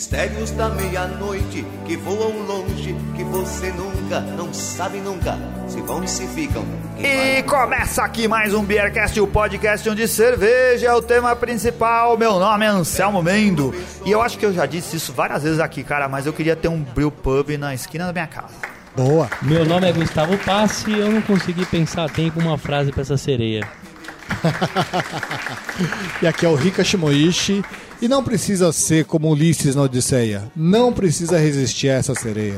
Mistérios da meia-noite que voam longe, que você nunca, não sabe nunca, se vão e se ficam. E começa aqui mais um Beercast, o podcast onde cerveja é o tema principal. Meu nome é Anselmo Mendo e eu acho que eu já disse isso várias vezes aqui, cara, mas eu queria ter um brew pub na esquina da minha casa. Boa. Meu nome é Gustavo Passi e eu não consegui pensar a tempo uma frase pra essa sereia. e aqui é o Rika Shimoishi. E não precisa ser como Ulisses na Odisseia. Não precisa resistir a essa sereia.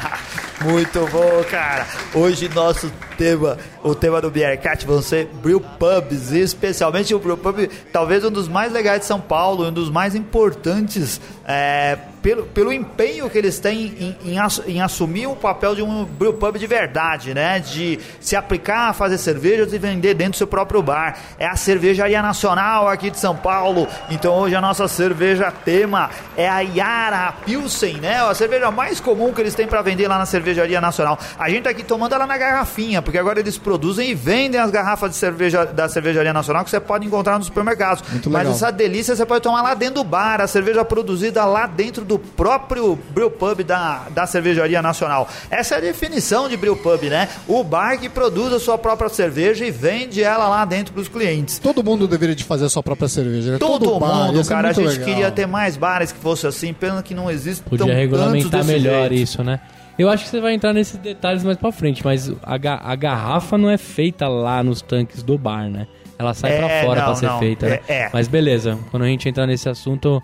Muito bom, cara. Hoje nosso tema, o tema do Beercat vão ser brew pubs, e especialmente o brew pub, talvez um dos mais legais de São Paulo, um dos mais importantes é, pelo, pelo empenho que eles têm em, em, em, assumir o papel de um brewpub de verdade, né? De se aplicar a fazer cervejas e vender dentro do seu próprio bar. É a cervejaria nacional aqui de São Paulo. Então hoje a nossa cerveja tema é a Yara Pilsen, né? A cerveja mais comum que eles têm para vender lá na cervejaria nacional. A gente tá aqui tomando ela na garrafinha, porque agora eles produzem e vendem as garrafas de cerveja da cervejaria nacional que você pode encontrar nos supermercados. Muito Mas essa delícia você pode tomar lá dentro do bar, a cerveja produzida lá dentro do do próprio brewpub da, da cervejaria nacional. Essa é a definição de brewpub, né? O bar que produz a sua própria cerveja e vende ela lá dentro para os clientes. Todo mundo deveria de fazer a sua própria cerveja. Né? Todo, Todo bar, mundo, cara. A gente legal. queria ter mais bares que fosse assim, pena que não existe Podia regulamentar melhor jeito. isso, né? Eu acho que você vai entrar nesses detalhes mais pra frente, mas a, a garrafa não é feita lá nos tanques do bar, né? Ela sai é, pra fora não, pra ser não. feita, né? É, é. Mas beleza, quando a gente entrar nesse assunto,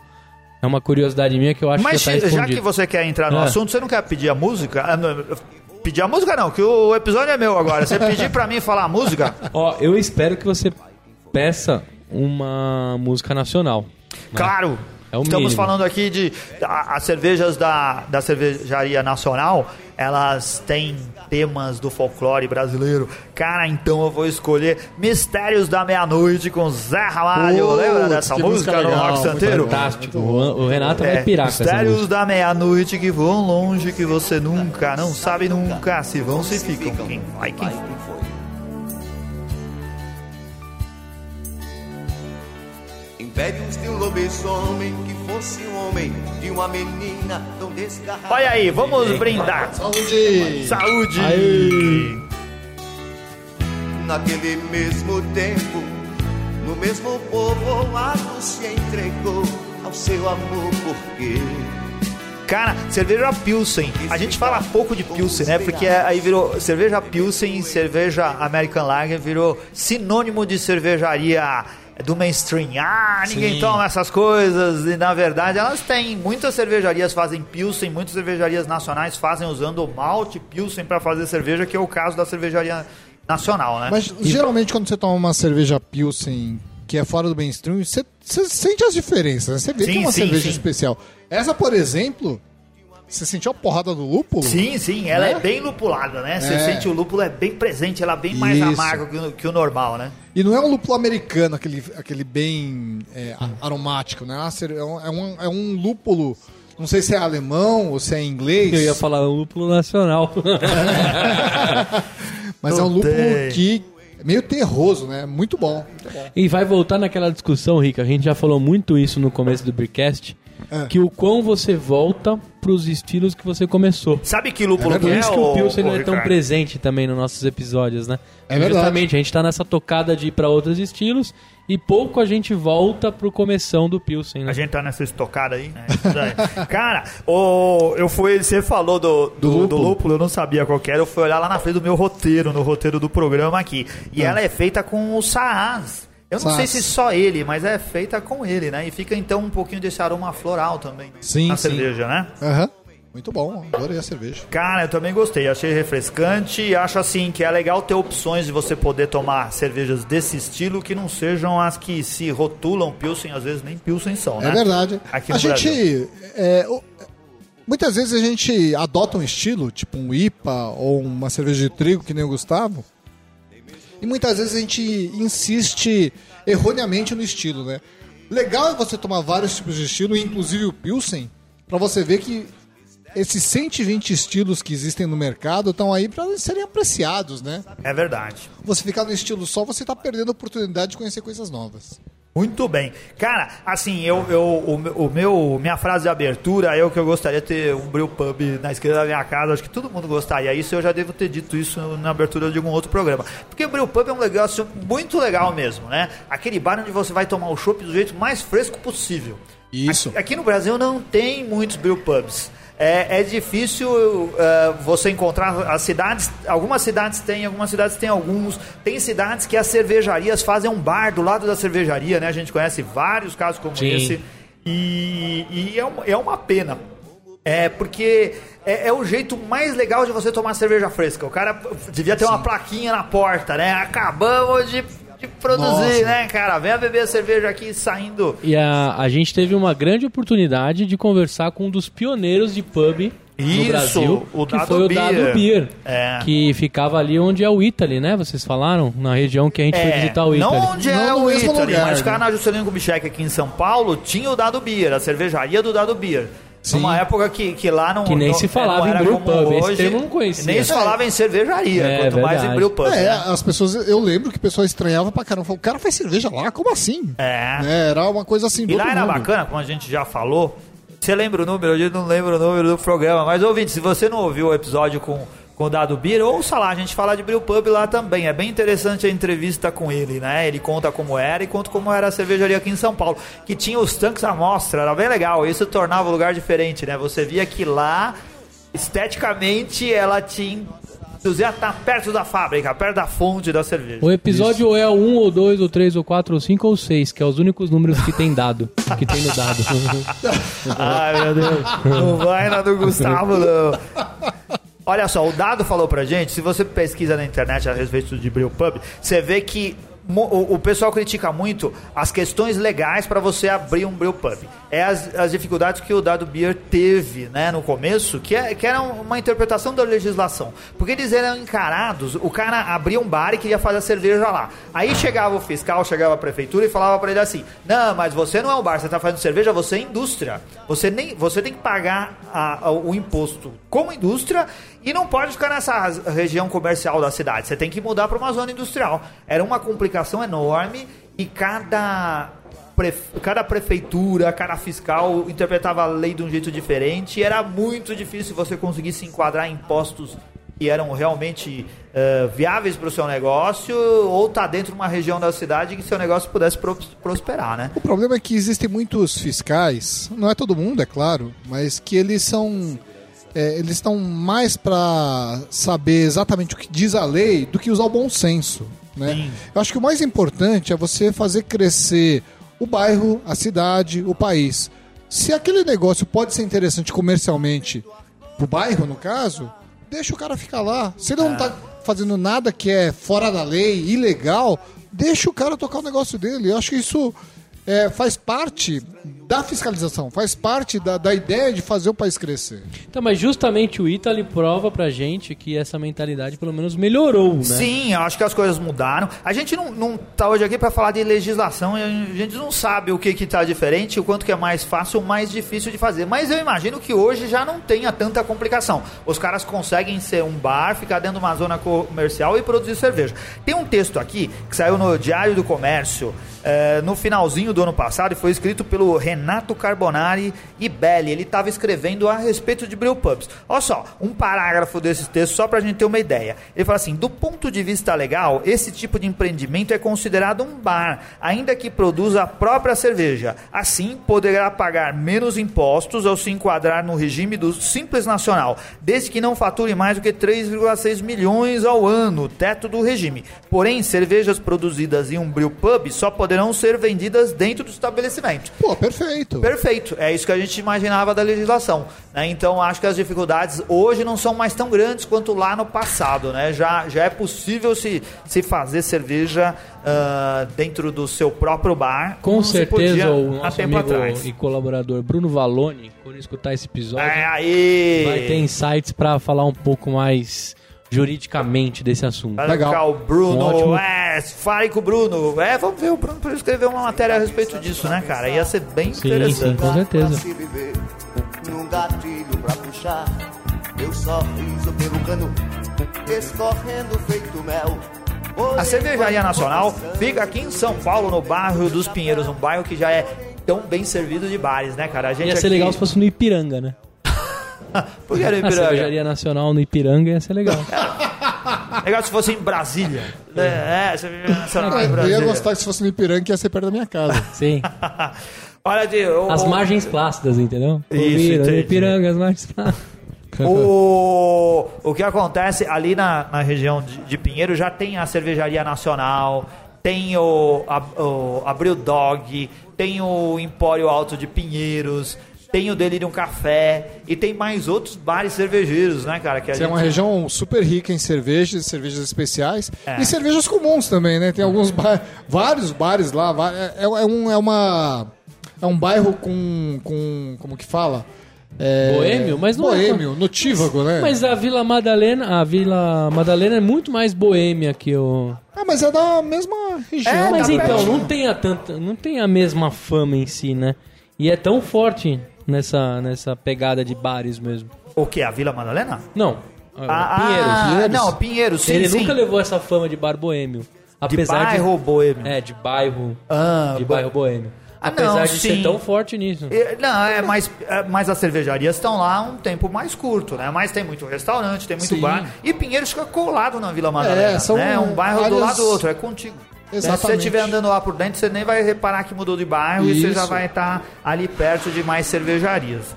é uma curiosidade minha que eu acho Mas que já tá já que você quer entrar no é. assunto, você não quer pedir a música? Ah, pedir a música não, que o episódio é meu agora. Você pedir para mim falar a música? Ó, eu espero que você peça uma música nacional. Né? Claro! É Estamos mínimo. falando aqui de as cervejas da, da cervejaria nacional, elas têm temas do folclore brasileiro. Cara, então eu vou escolher Mistérios da Meia-Noite com Zé Ramalho. Oh, Lembra dessa música, música no Rock Santeiro? Fantástico. O, Renato é, vai pirar Mistérios da Meia-Noite que voam longe, que você nunca, não sabe nunca, se vão, se ficam. Quem vai, quem foi. Impérios de um lobisomem que fosse um homem de uma menina tão desgarrada. Olha aí, vamos brindar. Saúde! Saúde! Aí. Naquele mesmo tempo, no mesmo povoado se entregou ao seu amor porque Cara, cerveja Pilsen. A gente fala pouco de Pilsen, né? Porque aí virou cerveja Pilsen, cerveja American Lager virou sinônimo de cervejaria do mainstream. Ah, ninguém Sim. toma essas coisas. E na verdade elas têm. Muitas cervejarias fazem Pilsen, muitas cervejarias nacionais fazem usando o malte Pilsen para fazer cerveja, que é o caso da cervejaria nacional, né? Mas e geralmente quando você toma uma cerveja Pilsen que é fora do mainstream, você, você sente as diferenças, né? Você vê sim, que é uma sim, cerveja sim. especial. Essa, por exemplo, você sentiu a porrada do lúpulo? Sim, sim, ela né? é bem lupulada, né? Você é. sente o lúpulo é bem presente, ela é bem mais Isso. amarga que o, que o, normal, né? E não é um lúpulo americano, aquele, aquele bem é, aromático, né? É um, é, um, é um lúpulo, não sei se é alemão ou se é inglês. Eu ia falar um lúpulo nacional. Mas não é um lúpulo tem. que é meio terroso, né? Muito bom, muito bom. E vai voltar naquela discussão, Rica. A gente já falou muito isso no começo do Brickcast é. que o quão você volta pros estilos que você começou. Sabe que lúpulo é Por isso que o Pilsen não é tão presente também nos nossos episódios, né? É verdade. Justamente, a gente tá nessa tocada de ir pra outros estilos e pouco a gente volta pro começão do Pilsen, né? A gente tá nessa estocada aí. É, Cara, o, eu fui, você falou do, do, do, lúpulo. do, lúpulo. eu não sabia qual era, eu fui olhar lá na frente do meu roteiro, no roteiro do programa aqui. E ah. ela é feita com o Saaz. Eu não sei se só ele, mas é feita com ele, né? E fica então um pouquinho desse aroma floral também sim, na sim. cerveja, né? Aham. Uhum. Muito bom, adorei a cerveja. Cara, eu também gostei, achei refrescante e acho assim que é legal ter opções de você poder tomar cervejas desse estilo que não sejam as que se rotulam Pilsen, às vezes nem Pilsen são, né? É verdade. Aqui a gente. É, muitas vezes a gente adota um estilo, tipo um IPA ou uma cerveja de trigo, que nem o Gustavo, e muitas vezes a gente insiste erroneamente no estilo, né? Legal é você tomar vários tipos de estilo, inclusive o Pilsen, para você ver que esses 120 estilos que existem no mercado estão aí para serem apreciados, né? É verdade. Você ficar no estilo só, você está perdendo a oportunidade de conhecer coisas novas. Muito bem. Cara, assim, eu, eu, o, o, meu, minha frase de abertura é o que eu gostaria de ter um brew pub na esquerda da minha casa. Acho que todo mundo gostaria. Isso eu já devo ter dito isso na abertura de algum outro programa. Porque o brew pub é um negócio muito legal mesmo, né? Aquele bar onde você vai tomar o chopp do jeito mais fresco possível. Isso. Aqui, aqui no Brasil não tem muitos brew pubs é, é difícil uh, você encontrar as cidades. Algumas cidades têm, algumas cidades têm alguns. Tem cidades que as cervejarias fazem um bar do lado da cervejaria, né? A gente conhece vários casos como Sim. esse. E, e é, uma, é uma pena. É porque é, é, o jeito mais legal de você tomar cerveja fresca. O cara devia ter Sim. uma plaquinha na porta, né? Acabamos de de produzir, Nossa. né, cara? Venha beber a cerveja aqui saindo. E a, a gente teve uma grande oportunidade de conversar com um dos pioneiros de pub no Brasil, o que foi o Beer. Dado Beer, é. que ficava ali onde é o Italy, né? Vocês falaram? Na região que a gente é. foi visitar o Italy. Não onde é não o Italy, lugar, mas ficava na Juscelino Kubitschek aqui em São Paulo, tinha o Dado Beer, a cervejaria do Dado Beer. Sim. Numa época que, que lá não. Que nem não, se falava em brew pub. Hoje, Esse termo não conhecia. Nem se falava em cervejaria, é, quanto verdade. mais em brew pub. É, né? as pessoas. Eu lembro que o pessoal estranhava pra caramba. O cara faz cerveja lá? Como assim? É. é era uma coisa assim. E lá era mundo. bacana, como a gente já falou. Você lembra o número? Eu não lembro o número do programa. Mas, ouvinte, se você não ouviu o episódio com com o Dado Beer, ouça lá, a gente fala de Brew Pub lá também. É bem interessante a entrevista com ele, né? Ele conta como era e conta como era a cervejaria aqui em São Paulo, que tinha os tanques à mostra, era bem legal. Isso tornava o lugar diferente, né? Você via que lá, esteticamente, ela tinha ia estar perto da fábrica, perto da fonte da cerveja. O episódio Isso. é o 1, ou 2, ou 3, ou 4, ou 5, ou 6, que é os únicos números que tem dado. que tem no dado. Ai, meu Deus. Não vai na do Gustavo, não. Olha só, o dado falou pra gente, se você pesquisa na internet a respeito de Brewpub, você vê que o, o pessoal critica muito as questões legais para você abrir um brew pub. É as, as dificuldades que o Dado Beer teve né, no começo, que, é, que era uma interpretação da legislação. Porque eles eram encarados, o cara abria um bar e queria fazer a cerveja lá. Aí chegava o fiscal, chegava a prefeitura e falava para ele assim: Não, mas você não é um bar, você está fazendo cerveja, você é indústria. Você, nem, você tem que pagar a, a, o imposto como indústria e não pode ficar nessa região comercial da cidade. Você tem que mudar para uma zona industrial. Era uma complicação enorme e cada cada prefeitura, cada fiscal interpretava a lei de um jeito diferente. Era muito difícil você conseguir se enquadrar em postos que eram realmente uh, viáveis para o seu negócio ou tá dentro de uma região da cidade que seu negócio pudesse prosperar, né? O problema é que existem muitos fiscais, não é todo mundo, é claro, mas que eles são é, eles estão mais para saber exatamente o que diz a lei do que usar o bom senso. Né? Eu acho que o mais importante é você fazer crescer o bairro, a cidade, o país. Se aquele negócio pode ser interessante comercialmente pro bairro, no caso, deixa o cara ficar lá. Se ele não está fazendo nada que é fora da lei, ilegal, deixa o cara tocar o negócio dele. Eu acho que isso é, faz parte da fiscalização, faz parte da, da ideia de fazer o país crescer. Então, mas justamente o Italy prova pra gente que essa mentalidade pelo menos melhorou, né? Sim, eu acho que as coisas mudaram. A gente não, não tá hoje aqui para falar de legislação, a gente não sabe o que que tá diferente, o quanto que é mais fácil ou mais difícil de fazer. Mas eu imagino que hoje já não tenha tanta complicação. Os caras conseguem ser um bar, ficar dentro de uma zona comercial e produzir cerveja. Tem um texto aqui que saiu no Diário do Comércio é, no finalzinho do ano passado e foi escrito pelo Renato Carbonari e Belli. Ele estava escrevendo a respeito de brewpubs. Olha só, um parágrafo desse texto só para a gente ter uma ideia. Ele fala assim: do ponto de vista legal, esse tipo de empreendimento é considerado um bar, ainda que produza a própria cerveja. Assim, poderá pagar menos impostos ao se enquadrar no regime do Simples Nacional, desde que não fature mais do que 3,6 milhões ao ano, teto do regime. Porém, cervejas produzidas em um brewpub só poderão ser vendidas dentro do estabelecimento. Pô, perfeito. Perfeito. É isso que a gente imaginava da legislação. Né? Então, acho que as dificuldades hoje não são mais tão grandes quanto lá no passado. Né? Já, já é possível se, se fazer cerveja uh, dentro do seu próprio bar. Com certeza, o nosso amigo atrás. e colaborador Bruno Valone, quando escutar esse episódio, é aí. vai ter insights para falar um pouco mais juridicamente desse assunto. Legal. o Bruno, ótimo... é, fale com o Bruno. É, vamos ver o Bruno para escrever uma matéria a respeito disso, né, cara? Ia ser bem sim, interessante. Sim, com certeza. Num gatilho pra puxar, sorriso pelo cano, escorrendo feito mel A Cervejaria Nacional fica aqui em São Paulo, no bairro dos Pinheiros, um bairro que já é tão bem servido de bares, né, cara? A gente ia ser aqui... legal se fosse no Ipiranga, né? Por que no Ipiranga? A cervejaria nacional no Ipiranga ia ser legal. legal se fosse em Brasília. É, é cervejaria nacional em Brasília. Eu ia gostar que se fosse no Ipiranga, que ia ser perto da minha casa. Sim. Olha, de, o, As margens plácidas, entendeu? Isso, no Ipiranga, as margens plácidas. o, o que acontece ali na, na região de, de Pinheiro já tem a cervejaria nacional, tem o, a, o Abril Dog, tem o Empório Alto de Pinheiros, tem o Delirium Café e tem mais outros bares cervejeiros, né, cara? Que a gente... É uma região super rica em cervejas, cervejas especiais é. e cervejas comuns também, né? Tem alguns vários bares lá. É, é, um, é, uma, é um bairro com, com. Como que fala? É... Boêmio? Mas não é boêmio, é... notívago, né? Mas a Vila Madalena, a Vila Madalena é muito mais boêmia que o. Ah, mas é da mesma região. É, mas tá então, não tem, a tanta, não tem a mesma fama em si, né? E é tão forte nessa, nessa pegada de bares mesmo. O que? A Vila Madalena? Não. Ah, Pinheiros. Ah, Pinheiros. Não, Pinheiros, sim. Ele sim. nunca levou essa fama de bar boêmio. Apesar de bairro de, boêmio. É, de bairro. Ah, de bairro boêmio. Ah, Apesar não, de sim. ser tão forte nisso. Não, é mais, é, mas as cervejarias estão lá um tempo mais curto, né? Mas tem muito restaurante, tem muito sim. bar. E Pinheiros fica colado na Vila Madalena. É, são né? um bairro áreas... do lado do outro, é contigo. Exatamente. Se você estiver andando lá por dentro, você nem vai reparar que mudou de bairro Isso. e você já vai estar ali perto de mais cervejarias.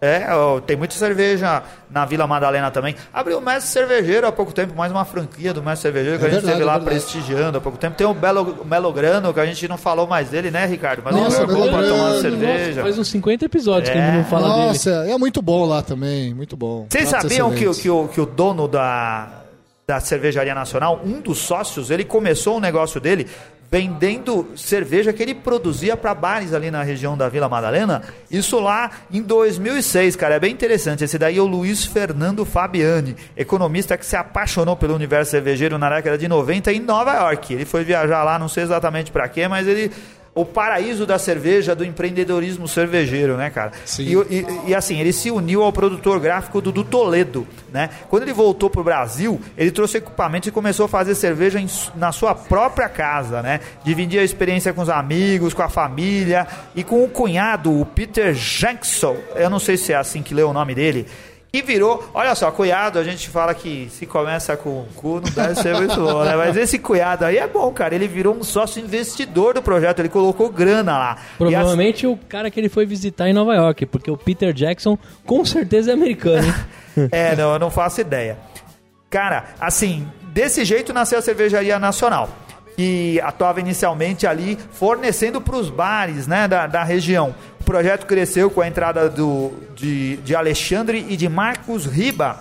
É, é ó, tem muita cerveja na Vila Madalena também. Abriu o Mestre Cervejeiro há pouco tempo, mais uma franquia do Mestre Cervejeiro que é a gente verdade, esteve lá é prestigiando há pouco tempo. Tem o Belo, Melograno, que a gente não falou mais dele, né, Ricardo? Mas Nossa, é bom pra tomar cerveja. Nossa, faz uns 50 episódios é. que a gente não fala Nossa, dele. Nossa, é muito bom lá também, muito bom. Vocês sabiam que, que, o, que o dono da, da Cervejaria Nacional, um dos sócios, ele começou o negócio dele vendendo cerveja que ele produzia para bares ali na região da Vila Madalena. Isso lá em 2006, cara, é bem interessante. Esse daí é o Luiz Fernando Fabiani, economista que se apaixonou pelo universo cervejeiro na década de 90 em Nova York. Ele foi viajar lá, não sei exatamente para quê, mas ele o paraíso da cerveja, do empreendedorismo cervejeiro, né, cara? Sim. E, e, e, assim, ele se uniu ao produtor gráfico do Toledo, né? Quando ele voltou pro Brasil, ele trouxe equipamento e começou a fazer cerveja em, na sua própria casa, né? Dividia a experiência com os amigos, com a família e com o cunhado, o Peter Jackson. Eu não sei se é assim que lê o nome dele e virou, olha só, cunhado, a gente fala que se começa com cu não deve ser muito bom, né? Mas esse cunhado aí é bom, cara. Ele virou um sócio investidor do projeto, ele colocou grana lá. Provavelmente o cara que ele foi visitar em Nova York, porque o Peter Jackson com certeza é americano. é, não, eu não faço ideia. Cara, assim, desse jeito nasceu a cervejaria nacional que atuava inicialmente ali fornecendo para os bares né, da, da região. O projeto cresceu com a entrada do, de, de Alexandre e de Marcos Riba,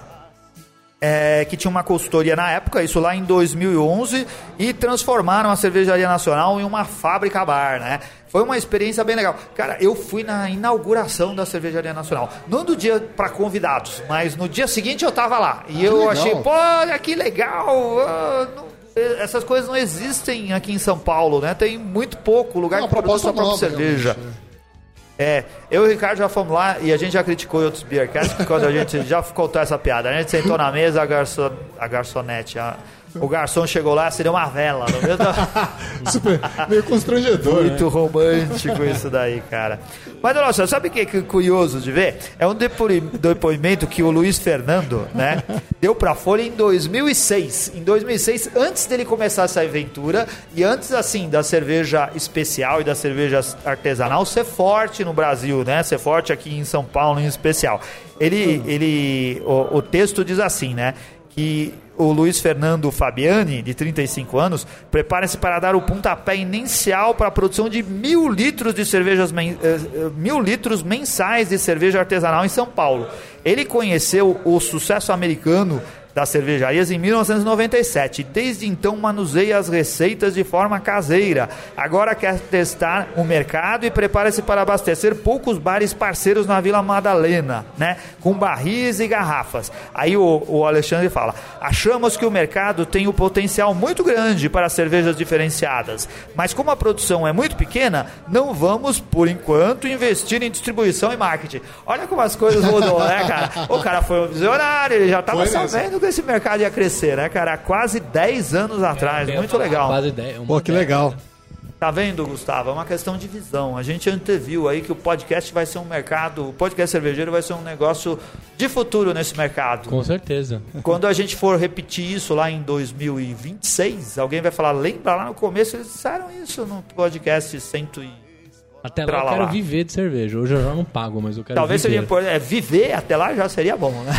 é, que tinha uma consultoria na época, isso lá em 2011, e transformaram a Cervejaria Nacional em uma fábrica bar, né? Foi uma experiência bem legal. Cara, eu fui na inauguração da Cervejaria Nacional. Não do dia para convidados, mas no dia seguinte eu tava lá. E ah, eu legal. achei, pô, olha que legal. Não, essas coisas não existem aqui em São Paulo, né? Tem muito pouco lugar que produz sua própria cerveja. Realmente. É, eu e o Ricardo já fomos lá e a gente já criticou outros beercasts quando a gente já contou essa piada. A gente sentou na mesa, a, garçon, a garçonete, a, o garçom chegou lá, seria uma vela. No mesmo... Super, meio constrangedor. Muito né? romântico isso daí, cara. Mas, nossa, sabe o que é curioso de ver? É um depoimento que o Luiz Fernando, né, deu pra Folha em 2006. Em 2006, antes dele começar essa aventura e antes, assim, da cerveja especial e da cerveja artesanal ser forte no Brasil, né, ser forte aqui em São Paulo em especial. Ele, ele, o, o texto diz assim, né, que o Luiz Fernando Fabiani, de 35 anos, prepara-se para dar o pontapé inicial para a produção de mil litros de cervejas eh, eh, mil litros mensais de cerveja artesanal em São Paulo. Ele conheceu o sucesso americano das cervejarias em 1997. Desde então manuseia as receitas de forma caseira. Agora quer testar o mercado e prepara-se para abastecer poucos bares parceiros na Vila Madalena, né? Com barris e garrafas. Aí o, o Alexandre fala: achamos que o mercado tem um potencial muito grande para cervejas diferenciadas, mas como a produção é muito pequena, não vamos, por enquanto, investir em distribuição e marketing. Olha como as coisas mudam, né, cara? O cara foi um visionário, ele já estava sabendo que esse mercado ia crescer, né, cara? Há quase 10 anos atrás. É, Muito legal. Quase 10. Pô, que legal. Tá vendo, Gustavo? É uma questão de visão. A gente anteviu aí que o podcast vai ser um mercado, o podcast cervejeiro vai ser um negócio de futuro nesse mercado. Com certeza. Quando a gente for repetir isso lá em 2026, alguém vai falar, lembra lá no começo eles disseram isso no podcast 100 e até lá eu quero lá. viver de cerveja. Hoje eu já não pago, mas eu quero Talvez viver. seria é, viver até lá já seria bom, né?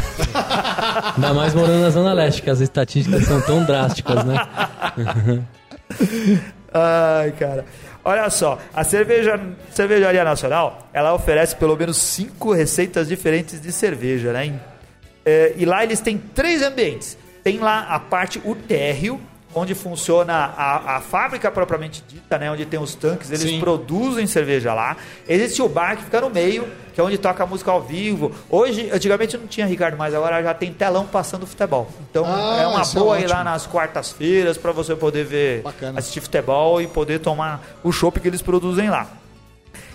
Ainda mais morando na Zona Leste, que as estatísticas são tão drásticas, né? Ai, cara. Olha só, a cerveja, Cervejaria Nacional, ela oferece pelo menos cinco receitas diferentes de cerveja, né? É, e lá eles têm três ambientes. Tem lá a parte, o térreo, onde funciona a, a fábrica propriamente dita, né? Onde tem os tanques, eles Sim. produzem cerveja lá. Existe o bar que fica no meio, que é onde toca música ao vivo. Hoje, antigamente não tinha Ricardo, mas agora já tem telão passando futebol. Então ah, é uma é boa é ir lá nas quartas-feiras para você poder ver, Bacana. assistir futebol e poder tomar o chopp que eles produzem lá.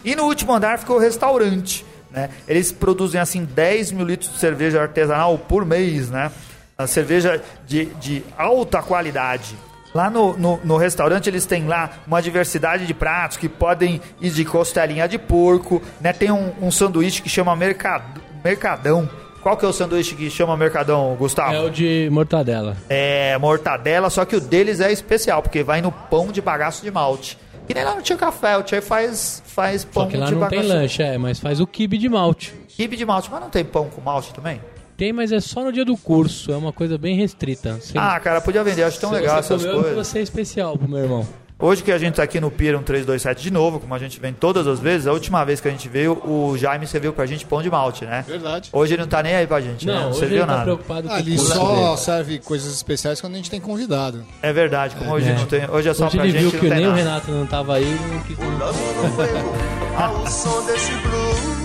E no último andar ficou o restaurante. Né? Eles produzem assim 10 mil litros de cerveja artesanal por mês, né? A cerveja de, de alta qualidade. Lá no, no, no, restaurante eles têm lá uma diversidade de pratos que podem ir de costelinha de porco, né? Tem um, um sanduíche que chama mercad, Mercadão. Qual que é o sanduíche que chama Mercadão, Gustavo? É o de mortadela. É, mortadela, só que o deles é especial, porque vai no pão de bagaço de malte. E nem lá não tinha café, o Tchê faz, faz pão de bagaço. Só que lá não tem lanche, é, mas faz o kibe de malte. Kibe de malte, mas não tem pão com malte também? Tem, mas é só no dia do curso. É uma coisa bem restrita. Ah, cara, podia vender. Acho tão legal essas coisas. você é especial pro meu irmão. Hoje que a gente tá aqui no Pier 1327 de novo, como a gente vem todas as vezes, a última vez que a gente veio, o Jaime serviu pra gente pão de malte, né? Verdade. Hoje ele não tá nem aí pra gente, não, né? Não hoje serviu ele tá nada. preocupado com Ali só dele. serve coisas especiais quando a gente tem convidado. É verdade, como é. hoje é. não tem, hoje é só hoje pra ele gente. viu que nem nada. o Renato não tava aí, não quis. Ao som desse blues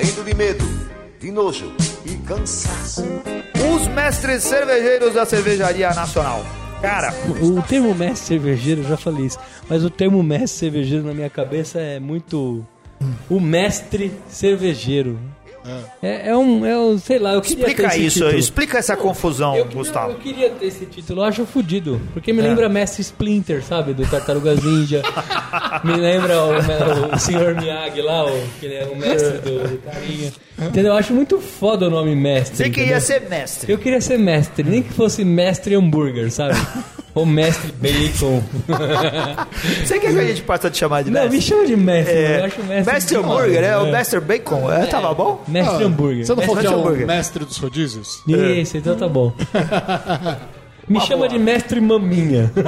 morrendo de medo, de nojo e cansaço. Os mestres cervejeiros da Cervejaria Nacional. Cara, o termo mestre cervejeiro, eu já falei isso, mas o termo mestre cervejeiro na minha cabeça é muito. O mestre cervejeiro. É, é, um, é um, sei lá, eu queria Explica isso, título. explica essa confusão, eu, Gustavo. Eu, eu, queria ter esse título, eu acho fodido. Porque me é. lembra Mestre Splinter, sabe? Do Tartarugas Ninja. me lembra o, o, o Sr. Miyagi lá, o, que ele é o mestre do, do carinha. Entendeu? Eu acho muito foda o nome mestre. Você queria entendeu? ser mestre. Eu queria ser mestre, nem que fosse mestre hambúrguer, sabe? Ou mestre bacon. Você quer que a gente possa te chamar de mestre? Não, me chama de mestre. É, eu acho mestre. Mestre hambúrguer, é, o é. mestre bacon. É, tava bom? Mestre ah, hambúrguer. Você não falou que é o mestre dos rodízios? Isso, então tá bom. Me Uma chama boa. de mestre maminha.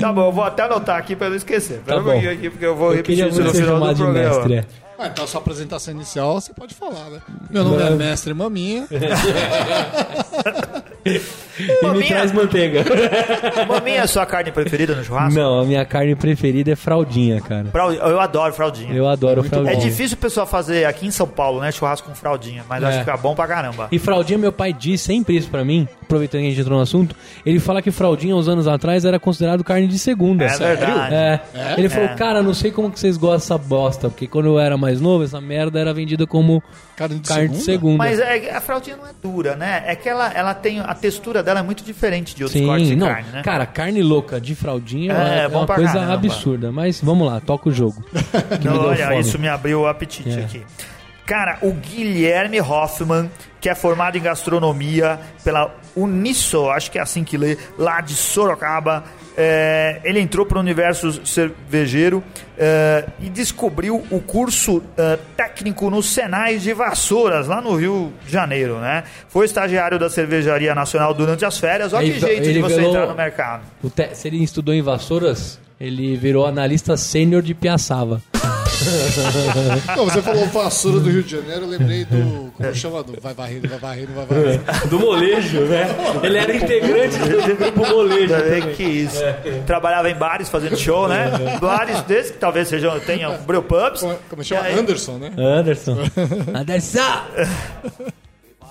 tá bom, eu vou até anotar aqui pra não esquecer. Tá bom. aqui, porque eu vou eu repetir isso no final do programa. Mestre, é. Ah, então a sua apresentação inicial você pode falar, né? Meu nome é Mestre Maminha. E me traz manteiga. Maminha é a sua carne preferida no churrasco? Não, a minha carne preferida é fraldinha, cara. Eu adoro fraldinha. Eu adoro é fraldinha. É difícil o pessoal fazer aqui em São Paulo, né? Churrasco com fraldinha, mas é. acho que fica bom pra caramba. E fraldinha, meu pai diz sempre isso pra mim, aproveitando que a gente entrou no assunto, ele fala que fraldinha, uns anos atrás, era considerado carne de segunda. É sério? verdade. É. é. Ele falou, cara, não sei como que vocês gostam dessa bosta, porque quando eu era mais novo, essa merda era vendida como carne de, carne segunda? de segunda. Mas é, a fraldinha não é dura, né? É que ela, ela tem. A textura dela é muito diferente de outros Sim, cortes de não, carne, né? Cara, carne louca de fraldinha é, é uma coisa caramba. absurda. Mas vamos lá, toca o jogo. não, olha, fome. isso me abriu o apetite é. aqui. Cara, o Guilherme Hoffman, que é formado em gastronomia pela Uniso, acho que é assim que lê, lá de Sorocaba, é, ele entrou para o universo cervejeiro é, e descobriu o curso é, técnico no Senais de Vassouras, lá no Rio de Janeiro, né? Foi estagiário da Cervejaria Nacional durante as férias. Olha que jeito de você entrar no mercado. Se ele estudou em Vassouras, ele virou analista sênior de Piaçava. Não, você falou vassoura do Rio de Janeiro, eu lembrei do. Como chama? Do vai varrendo, vai varrendo, vai varrendo. Do molejo, né? Ele era integrante do grupo molejo. Também. Que isso. É. Trabalhava em bares fazendo show, né? Bares desses que talvez sejam, tenham brewpubs. Como, como chama? Aí... Anderson, né? Anderson. Anderson!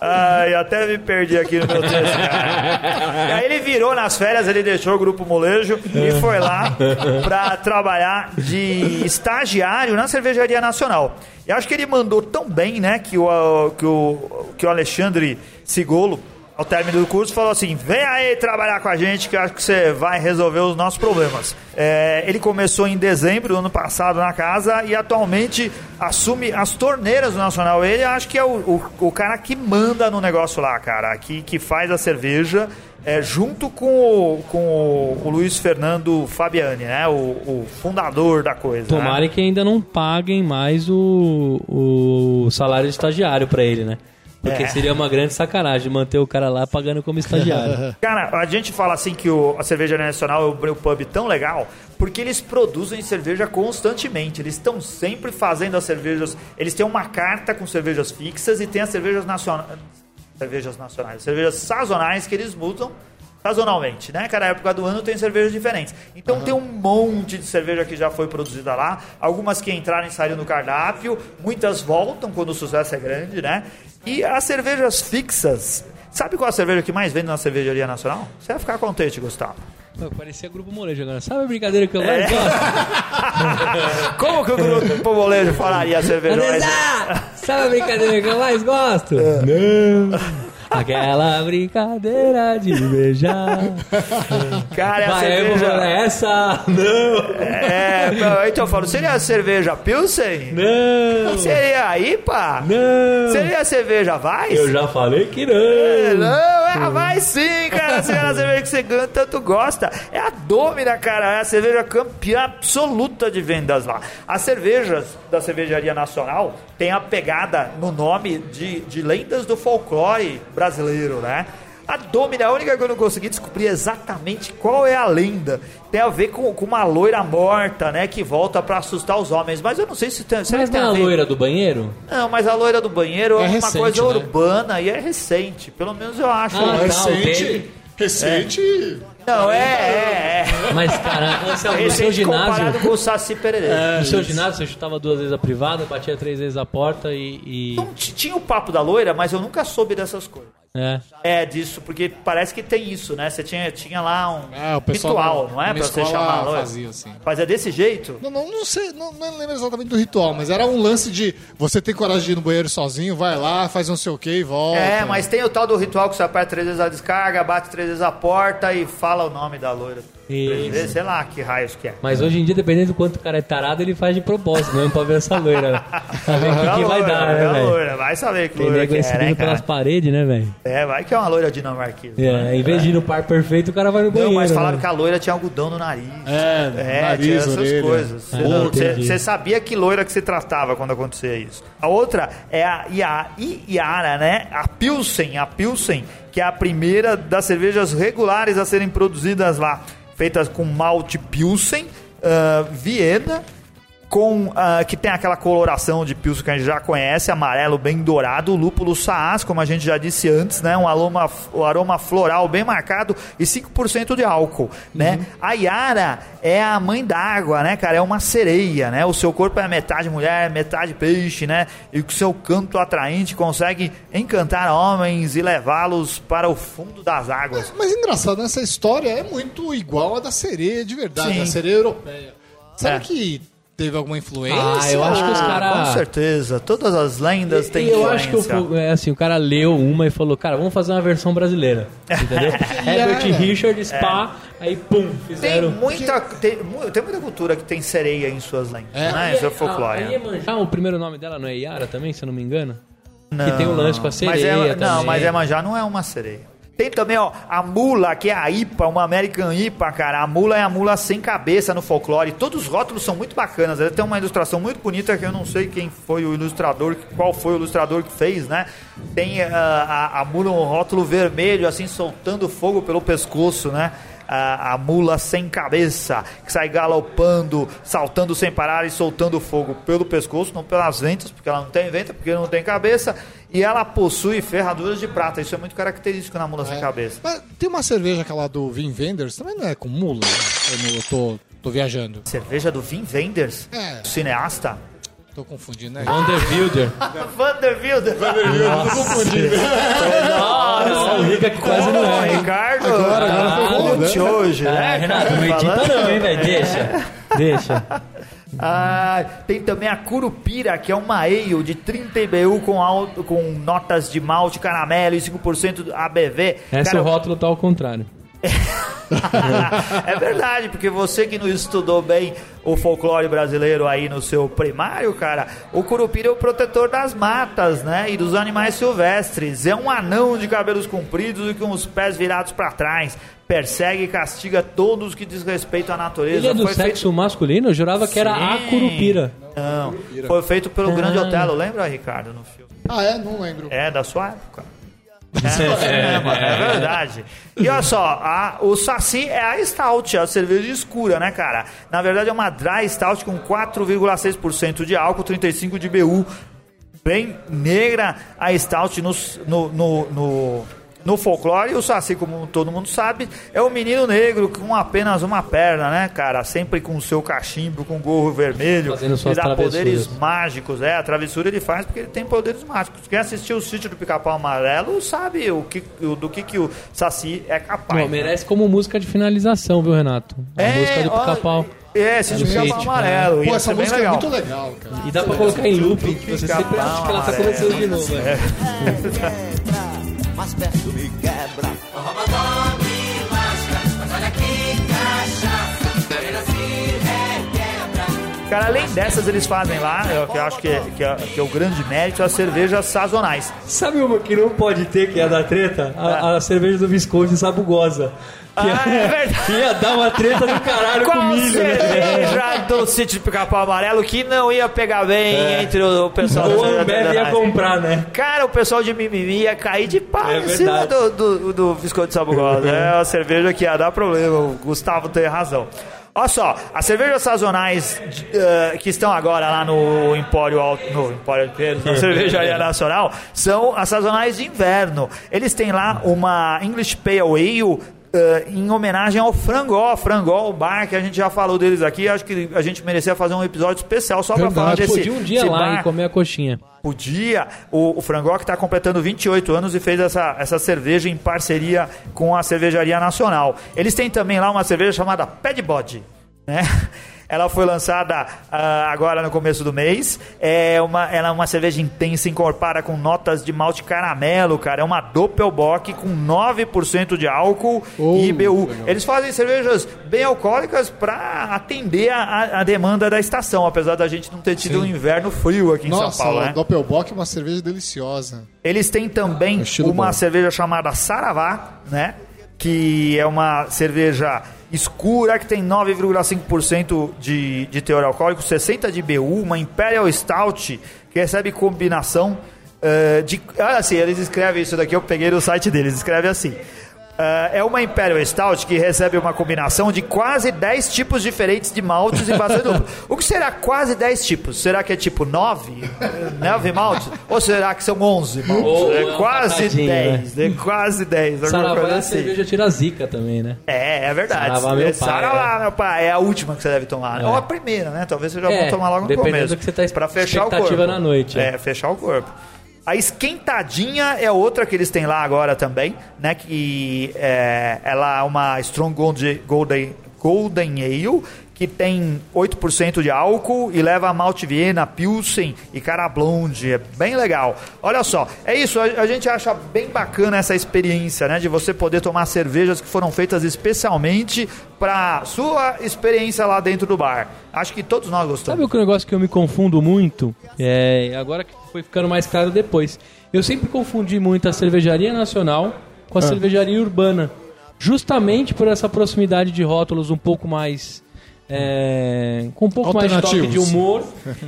Ai, até me perdi aqui no meu texto, cara. E aí ele virou nas férias, ele deixou o Grupo Molejo e foi lá pra trabalhar de estagiário na Cervejaria Nacional. E acho que ele mandou tão bem, né, que o, que o, que o Alexandre Sigolo ao término do curso, falou assim: vem aí trabalhar com a gente que eu acho que você vai resolver os nossos problemas. É, ele começou em dezembro do ano passado na casa e atualmente assume as torneiras do Nacional. Ele acho que é o, o, o cara que manda no negócio lá, cara, que, que faz a cerveja. É, junto com, o, com o, o, Luiz Fernando Fabiani, né? O, o fundador da coisa. Tomara né? que ainda não paguem mais o, o salário de estagiário para ele, né? Porque é. seria uma grande sacanagem manter o cara lá pagando como estagiário. cara, a gente fala assim que o, a cerveja nacional é o Brew Pub tão legal porque eles produzem cerveja constantemente. Eles estão sempre fazendo as cervejas. Eles têm uma carta com cervejas fixas e tem as cervejas nacionais. Cervejas nacionais, cervejas sazonais que eles mudam sazonalmente, né? Cada época do ano tem cervejas diferentes. Então uhum. tem um monte de cerveja que já foi produzida lá, algumas que entraram e saíram no cardápio, muitas voltam quando o sucesso é grande, né? E as cervejas fixas, sabe qual a cerveja que mais vende na cervejaria nacional? Você vai ficar contente, Gustavo. Pô, parecia Grupo Molejo agora. Sabe a brincadeira que eu mais é. gosto? Como que o Grupo Molejo falaria a cerveja mais... Sabe a brincadeira que eu mais gosto? É. Não. Aquela brincadeira de beijar. Cara, a cerveja... essa? Não. É, então eu falo, seria a cerveja Pilsen? Não. Seria a IPA? Não. Seria a cerveja Weiss? Eu já falei que não. É, não, é a Weiss sim, cara. Seria a cerveja que você tanto gosta. É a Domina, cara. É a cerveja campeã absoluta de vendas lá. As cervejas da Cervejaria Nacional têm a pegada no nome de, de lendas do folclore brasileiro, né? A Domina, a única que eu não consegui descobrir exatamente qual é a lenda. Tem a ver com, com uma loira morta, né? Que volta para assustar os homens. Mas eu não sei se tem. Se mas tem a, a loira do banheiro? Não, mas a loira do banheiro é, é uma recente, coisa né? urbana e é recente. Pelo menos eu acho. Ah, é recente. Recente. É. Não, é, é, é. Mas, cara, Anselmo, no seu ginásio. Comparado com o Saci Pereira. É, no seu ginásio, você chutava duas vezes a privada, batia três vezes a porta e. e... Não tinha o papo da loira, mas eu nunca soube dessas coisas. É. É, disso, porque parece que tem isso, né? Você tinha, tinha lá um é, ritual, não é? Pra você chamar a loira. Fazia, assim. Fazia desse jeito? Não, não, não sei, não, não lembro exatamente do ritual, mas era um lance de você ter coragem de ir no banheiro sozinho, vai lá, faz não sei o que e volta. É, mas tem o tal do ritual que você aperta três vezes a descarga, bate três vezes a porta e fala o nome da loira. Isso. Sei lá que raios que é. Mas hoje em dia, dependendo do quanto o cara é tarado, ele faz de propósito mesmo pra ver essa loira. pra ver o que, que vai dar, né, velho? Vai saber que loira que é, né, pelas paredes, né, velho? É, vai que é uma loira dinamarquesa. É, né? em vez de ir no par perfeito, o cara vai no banheiro. Não, mas falaram né? que a loira tinha algodão no nariz. É, é nariz, tinha essas orelha. coisas. Você é, sabia que loira que se tratava quando acontecia isso. A outra é a Iara, né? A Pilsen, a Pilsen, que é a primeira das cervejas regulares a serem produzidas lá feitas com malte Pilsen, uh, Viena, com uh, que tem aquela coloração de pilsen que a gente já conhece, amarelo bem dourado, lúpulo saaz, como a gente já disse antes, né, um aroma, um aroma floral bem marcado e 5% de álcool, né? Uhum. A Yara é a mãe d'água, né, cara? É uma sereia, né? O seu corpo é metade mulher, metade peixe, né? E o seu canto atraente consegue encantar homens e levá-los para o fundo das águas. Mas, mas engraçado, essa história é muito igual a da sereia de verdade, Sim. a sereia europeia. Sabe é. que teve alguma influência? Ah, eu acho que os caras. Com certeza. Todas as lendas têm eu influência. Eu acho que o, é assim, o cara leu uma e falou, cara, vamos fazer uma versão brasileira. Entendeu? Herbert é. Richard, Spa, é. aí pum, fizeram. Tem muita, tem, tem, muita cultura que tem sereia em suas lendas, é. né? Isso é folclore. Ah, o primeiro nome dela não é Yara também, se eu não me engano? Não, que tem o um lance com a sereia. Mas é, não, mas Emanjá não é uma sereia. Tem também, ó, a mula, que é a IPA, uma American IPA, cara. A mula é a mula sem cabeça no folclore. Todos os rótulos são muito bacanas. Ela tem uma ilustração muito bonita que eu não sei quem foi o ilustrador, qual foi o ilustrador que fez, né? Tem uh, a, a mula, um rótulo vermelho, assim, soltando fogo pelo pescoço, né? a, a, mula sem cabeça, que sai galopando, saltando sem parar e soltando fogo pelo pescoço, não pelas ventas, porque ela não tem venta, porque não tem cabeça, e ela possui ferraduras de prata. Isso é muito característico na mula é. sem cabeça. Mas tem uma cerveja aquela do Vin Vendors, também não é com mula? Eu, não, eu tô, tô viajando. Cerveja do Vin Vendors? É. O cineasta? Tô confundindo, né? Vanderbilder. Vanderbilder. Vanderbilder, tô confundindo. Nossa, o Rica que quase não é. Ricardo, Agora, agora tá foi né? hoje, né? É, Renato, não edita não, hein, velho? Deixa. Deixa. Ah, tem também a Curupira, que é uma ale de 30 IBU com, alto, com notas de malte, caramelo e 5% ABV. Esse Cara, o rótulo tá ao contrário. É verdade, porque você que não estudou bem o folclore brasileiro aí no seu primário, cara, o Curupira é o protetor das matas, né? E dos animais silvestres. É um anão de cabelos compridos e com os pés virados para trás. Persegue e castiga todos que desrespeitam a natureza. Ele é do Foi sexo feito- masculino? Eu jurava que era a Sim. Curupira. Não, foi feito pelo Grande Ah. Otelo, lembra, Ricardo, no filme? Ah, é? Não lembro. É da sua época. É, mano, é verdade. E olha só, a- o Saci é a Stout, a cerveja escura, né, cara? Na verdade é uma Dry Stout com 4,6% de álcool, 35 de BU. Bem negra a Stout no, no, no, no, no folclore. O Saci, como todo mundo sabe, é o menino negro com apenas uma perna, né, cara? Sempre com o seu cachimbo, com gorro vermelho. Fazendo suas e dá travessuras. poderes mágicos. É, a travessura ele faz porque ele tem poderes mágicos. Quem assistiu o sítio do Pica-Pau Amarelo sabe o que, o- do que, que o Saci é capaz. Pô, merece como música de finalização, viu, Renato? A música do pica-pau. É, sítio do É do Pica-Pau Amarelo. Pô, essa bem música é legal. muito legal, cara. E dá pra colocar em looping, que você sempre acha que ela tá começando de novo. né? Mas perto Cara, além dessas, eles fazem lá, eu, que eu acho que é, que, é, que é o grande mérito, as cervejas sazonais. Sabe uma que não pode ter, que é a da treta? A, a cerveja do Visconde sabugosa. Que, Ah, é verdade. que ia dar uma treta do caralho com Qual milho, né? cerveja do sítio do Pica-Pau Amarelo que não ia pegar bem entre o pessoal O Ambev ia comprar, né? Cara, o pessoal de mimimi ia cair de pau É em cima do, do, do biscoito sabugosa. É uma cerveja que ia dar problema. O Gustavo tem razão. Olha só, as cervejas sazonais eh, que estão agora lá no Empório Alto, no Empório Pedro, na Cervejaria Nacional, são as sazonais de inverno. Eles têm lá uma English Pale Ale eh, em homenagem ao Frangó, Frangó, o bar que a gente já falou deles aqui. Acho que a gente merecia fazer um episódio especial só para falar desse, Podia um dia lá bar e comer a coxinha. podia. O, o Frangó que está completando 28 anos e fez essa, essa cerveja em parceria com a Cervejaria Nacional. Eles têm também lá uma cerveja chamada Pad Body, né? Ela foi lançada ah, agora no começo do mês. É uma, ela é uma cerveja intensa, encorpada com notas de malte caramelo, cara. É uma Doppelbock com 9% de álcool Oh, e IBU. Eles fazem cervejas bem alcoólicas para atender a, a- demanda da estação, apesar da gente não ter tido um inverno frio aqui em Nossa, São Paulo, o né? Doppelbock é uma cerveja deliciosa. Eles têm também estilo uma bom. cerveja chamada Saravá, né? Que é uma cerveja escura que tem 9,5% de, de teor alcoólico, 60 de BU, uma Imperial Stout que recebe combinação eh, de. Ah, assim, eles escrevem isso daqui, eu peguei no site deles, escreve assim. Ah, é uma Imperial Stout que recebe uma combinação de quase 10 tipos diferentes de maltes em base dupla. O que será quase 10 tipos? Será que é tipo 9? 9 maltes? Ou será que são 11 maltes? Ou é quase patadinha, 10, é quase 10. alguma Saravá coisa é a assim. cerveja tira zica também, né? É, é verdade. Saravá, meu pai, Saravá, meu pai. É a última que você deve tomar. É. Ou a primeira, né? Talvez você já É, vou tomar logo no dependendo começo. do que você tá Pra fechar o corpo. na noite, É, é. fechar o corpo. A esquentadinha é outra que eles têm lá agora também, né? Que é, ela é uma Strong Golden, Golden, Ale que tem 8% de álcool e leva malte Viena, Pilsen e cara blonde. É bem legal. Olha só, é isso. A, a gente acha bem bacana essa experiência, né? De você poder tomar cervejas que foram feitas especialmente para sua experiência lá dentro do bar. Acho que todos nós gostamos. Sabe o que negócio que eu me confundo muito? É, agora que foi ficando mais claro depois. Eu sempre confundi muito a cervejaria nacional com a cervejaria urbana. Justamente por essa proximidade de rótulos um pouco mais. É, com um pouco mais de toque de humor.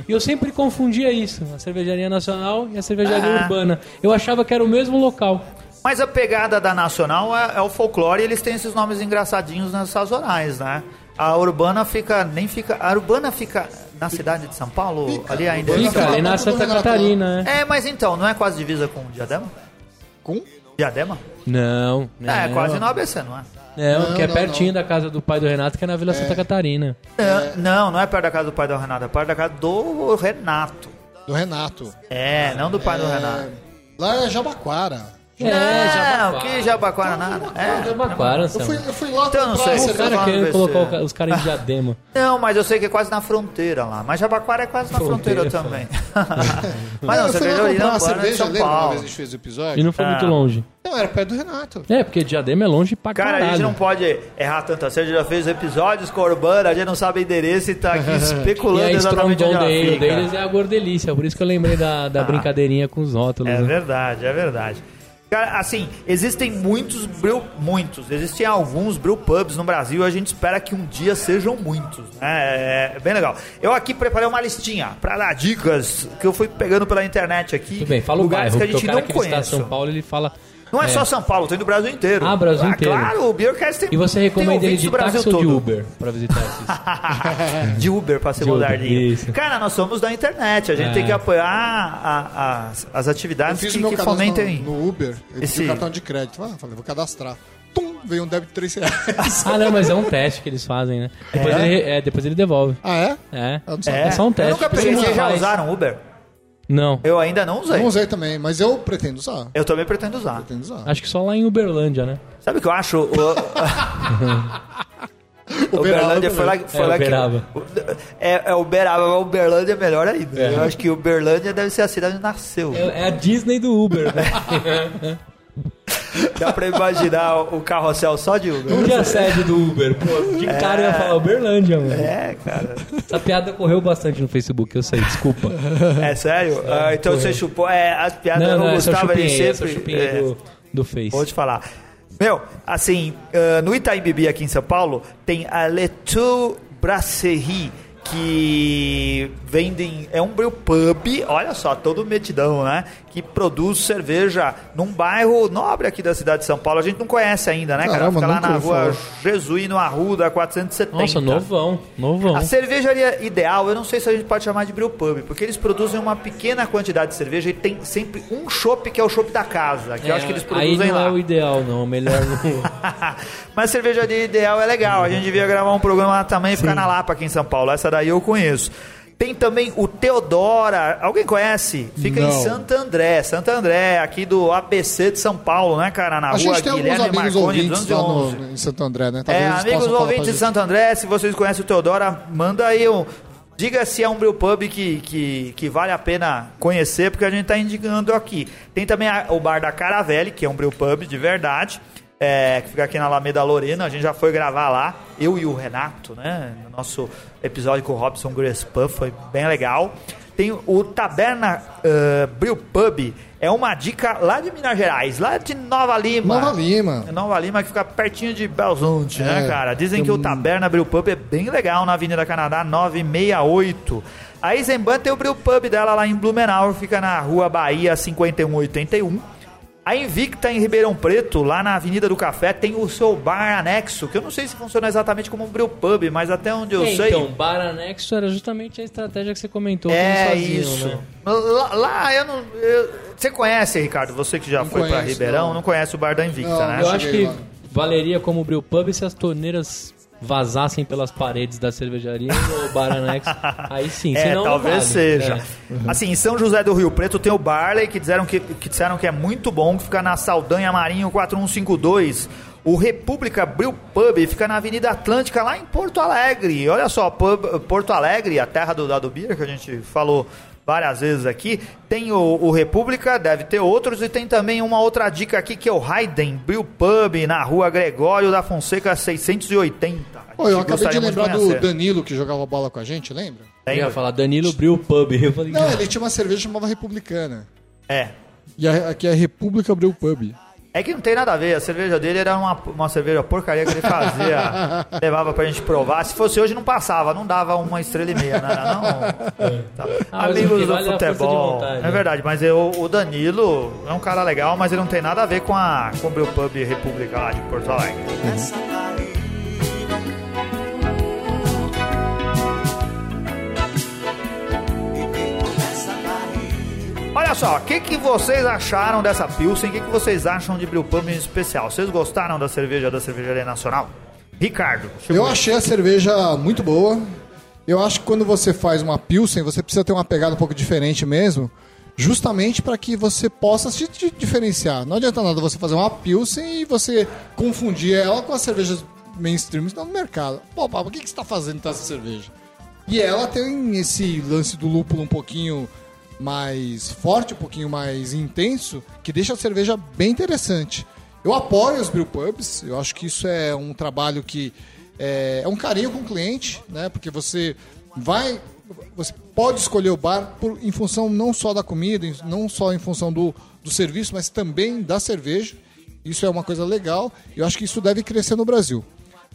e eu sempre confundia isso, a cervejaria nacional e a cervejaria Ah. urbana. Eu achava que era o mesmo local. Mas a pegada da Nacional é, é o folclore e eles têm esses nomes engraçadinhos nas sazonais, né? A Urbana fica, nem fica... A Urbana fica na cidade de São Paulo? Fica. ali ainda? Fica ali na Santa. Catarina, né? É, mas então, não é quase divisa com Diadema? Com? Diadema? Não, não. É, quase no ABC, não é? É, não, que é não, pertinho não. da casa do pai do Renato, que é na Vila é. Santa Catarina. É, não, não é perto da casa do pai do Renato, é perto da casa do Renato. Do Renato. É, não do pai do é, Renato. Lá é Jabaquara. É, Jabaquara. que Jabaquara nada. É, Jabaquara, eu fui, eu fui lá então, não sei, o cara querendo colocar os caras em diadema. Não, mas eu sei que é quase na fronteira lá. Mas Jabaquara é quase na fronteira, também. mas não, você veio ali na cerveja, lembra uma vez a gente fez o episódio? E não foi muito é. longe. Não, era perto do Renato. É, porque Diadema é longe pra Cara, caralho. a gente não pode errar tanto assim. A gente já fez episódios com a Urbana, a gente não sabe o endereço e tá aqui especulando e exatamente onde dele, deles é a gordelícia. Por isso que eu lembrei da, da ah. brincadeirinha com os rótulos. É né? verdade, é verdade. Cara, assim, existem muitos brew, muitos, existem alguns brew pubs no Brasil e a gente espera que um dia sejam muitos, né? É, é bem legal. Eu aqui preparei uma listinha para dar dicas que eu fui pegando pela internet aqui. Tudo bem, fala o bairro, que a gente não conhece. São Paulo, ele fala não é, é, só São Paulo, tem do Brasil inteiro. Ah, Brasil ah, inteiro. Claro, o Beercast tem E você recomenda ele de táxi ou de Uber pra visitar esses? de Uber pra ser moderninho. Cara, nós somos da internet, a gente é. tem que apoiar a, a, as atividades que, que fomentem... No, no Uber, eu esse... cartão de crédito. Ah, falei, vou cadastrar. Tum, veio um débito de 3 reais. ah, não, mas é um teste que eles fazem, né? Depois, é? Ele, é, depois ele devolve. Ah, é? É. É. é só um teste. Eu nunca peguei, vocês já usaram Uber? Não. Eu ainda não usei. Não usei também, mas eu pretendo usar. Eu também pretendo usar. Pretendo usar. Acho que só lá em Uberlândia, né? Sabe o que eu acho? O... Uberlândia foi lá, foi é, lá Uberaba. que. É, é Uberaba, mas Uberlândia é melhor ainda. É. Eu acho que Uberlândia deve ser a cidade onde nasceu. É, é a Disney do Uber, né? Dá pra imaginar o carrossel só de Uber. Onde é a sede do Uber? Pô, de é... cara ia falar Uberlândia, mano. É, cara. Essa piada correu bastante no Facebook, eu sei, desculpa. É sério? É, ah, então correu. você chupou. É, as piadas não, não, o Gustavo ele sempre. É, do, do Face. Vou te falar. Meu, assim, uh, no Itaim Bibi aqui em São Paulo, tem a Letou Brasserie que vendem. É um brew pub, olha só, todo metidão, né? Que produz cerveja num bairro nobre aqui da cidade de São Paulo. A gente não conhece ainda, né, cara? Fica lá na rua Jesuíno Arruda 470. Nossa, novão, novão. A cervejaria ideal, eu não sei se a gente pode chamar de brew pub, porque eles produzem uma pequena quantidade de cerveja e tem sempre um chopp que é o chopp da casa, que é, eu acho que eles produzem aí não lá. é o ideal, não. Melhor não. Mas cervejaria ideal é legal. A gente devia gravar um programa também e ficar na Lapa aqui em São Paulo. Essa daí eu conheço. Tem também o Teodora. Alguém conhece? Fica Não. em Santo André. Santo André, aqui do ABC de São Paulo, né, cara? Na a rua tem Guilherme amigos Marconi, ouvintes lá no, em Santo André, né? Talvez é, amigos ouvintes de Santo André, se vocês conhecem o Teodora, manda aí um. Diga se é um brewpub que, que, que vale a pena conhecer, porque a gente está indicando aqui. Tem também a, o bar da Caravelle, que é um brewpub de verdade é, que fica aqui na Alameda Lorena. A gente já foi gravar lá, eu e o Renato, né? No nosso episódio com o Robson Grespan, foi bem legal. Tem o Taberna uh, Brew Pub, é uma dica lá de Minas Gerais, lá de Nova Lima. Nova Lima. Nova Lima, que fica pertinho de Belzonte, né, é, né, cara? Dizem que o Taberna Brew Pub é bem legal na Avenida Canadá 968. A Eisenbahn tem o Brew Pub dela lá em Blumenau, fica na rua Bahia 5181. A Invicta em Ribeirão Preto, lá na Avenida do Café, tem o seu bar anexo, que eu não sei se funciona exatamente como um brew pub, mas até onde eu é, sei. Então, bar anexo era justamente a estratégia que você comentou. É faziam, isso. Né? Lá, lá, eu não. Eu, você conhece, Ricardo? Você que já não foi para Ribeirão, não. não. conhece o bar da Invicta, não, né? Eu acho que valeria como brew pub se as torneiras vazassem pelas paredes da cervejaria ou bar anexo, aí sim. É, talvez vale. seja. É. Uhum. Assim, em São José do Rio Preto tem o Barley, que disseram que, que, disseram que é muito bom, que fica na Saldanha Marinho 4152. O República Brew Pub fica na Avenida Atlântica, lá em Porto Alegre. Olha só, Pub, Porto Alegre, a terra do Dado Beer, que a gente falou várias vezes aqui. Tem o, o, República, deve ter outros, e tem também uma outra dica aqui que é o Hayden Brew Pub, na rua Gregório da Fonseca 680. Oi, eu acabei de lembrar do Danilo que jogava bola com a gente, lembra? Eu ia falar Danilo Brew Pub. Eu falei, não, ele tinha uma cerveja chamada Republicana. É. E aqui é República Brew Pub. É que não tem nada a ver, a cerveja dele era uma, uma cerveja porcaria que ele fazia, levava pra gente provar. Se fosse hoje não passava, não dava uma estrela e meia, né? Não, é. tá. ah, Amigos do vale futebol. É verdade, mas eu, o Danilo é um cara legal, mas ele não tem nada a ver com a com o Pub República lá de Porto Alegre. Uhum. Olha só, o que, que vocês acharam dessa Pilsen? O que, que vocês acham de Brewpub em especial? Vocês gostaram da cerveja da Cervejaria Nacional? Ricardo. Eu achei a cerveja muito boa. Eu acho que quando você faz uma Pilsen, você precisa ter uma pegada um pouco diferente mesmo, justamente para que você possa se diferenciar. Não adianta nada você fazer uma Pilsen e você confundir ela com as cervejas mainstream que estão no mercado. Pô, Pablo, o que, que você está fazendo com essa cerveja? E ela tem esse lance do lúpulo um pouquinho mais forte, um pouquinho mais intenso, que deixa a cerveja bem interessante. Eu apoio os brewpubs, eu acho que isso é um trabalho que é, é um carinho com o cliente, né? Porque você vai, você pode escolher o bar por, em função não só da comida, não só em função do, do serviço, mas também da cerveja. Isso é uma coisa legal. Eu acho que isso deve crescer no Brasil.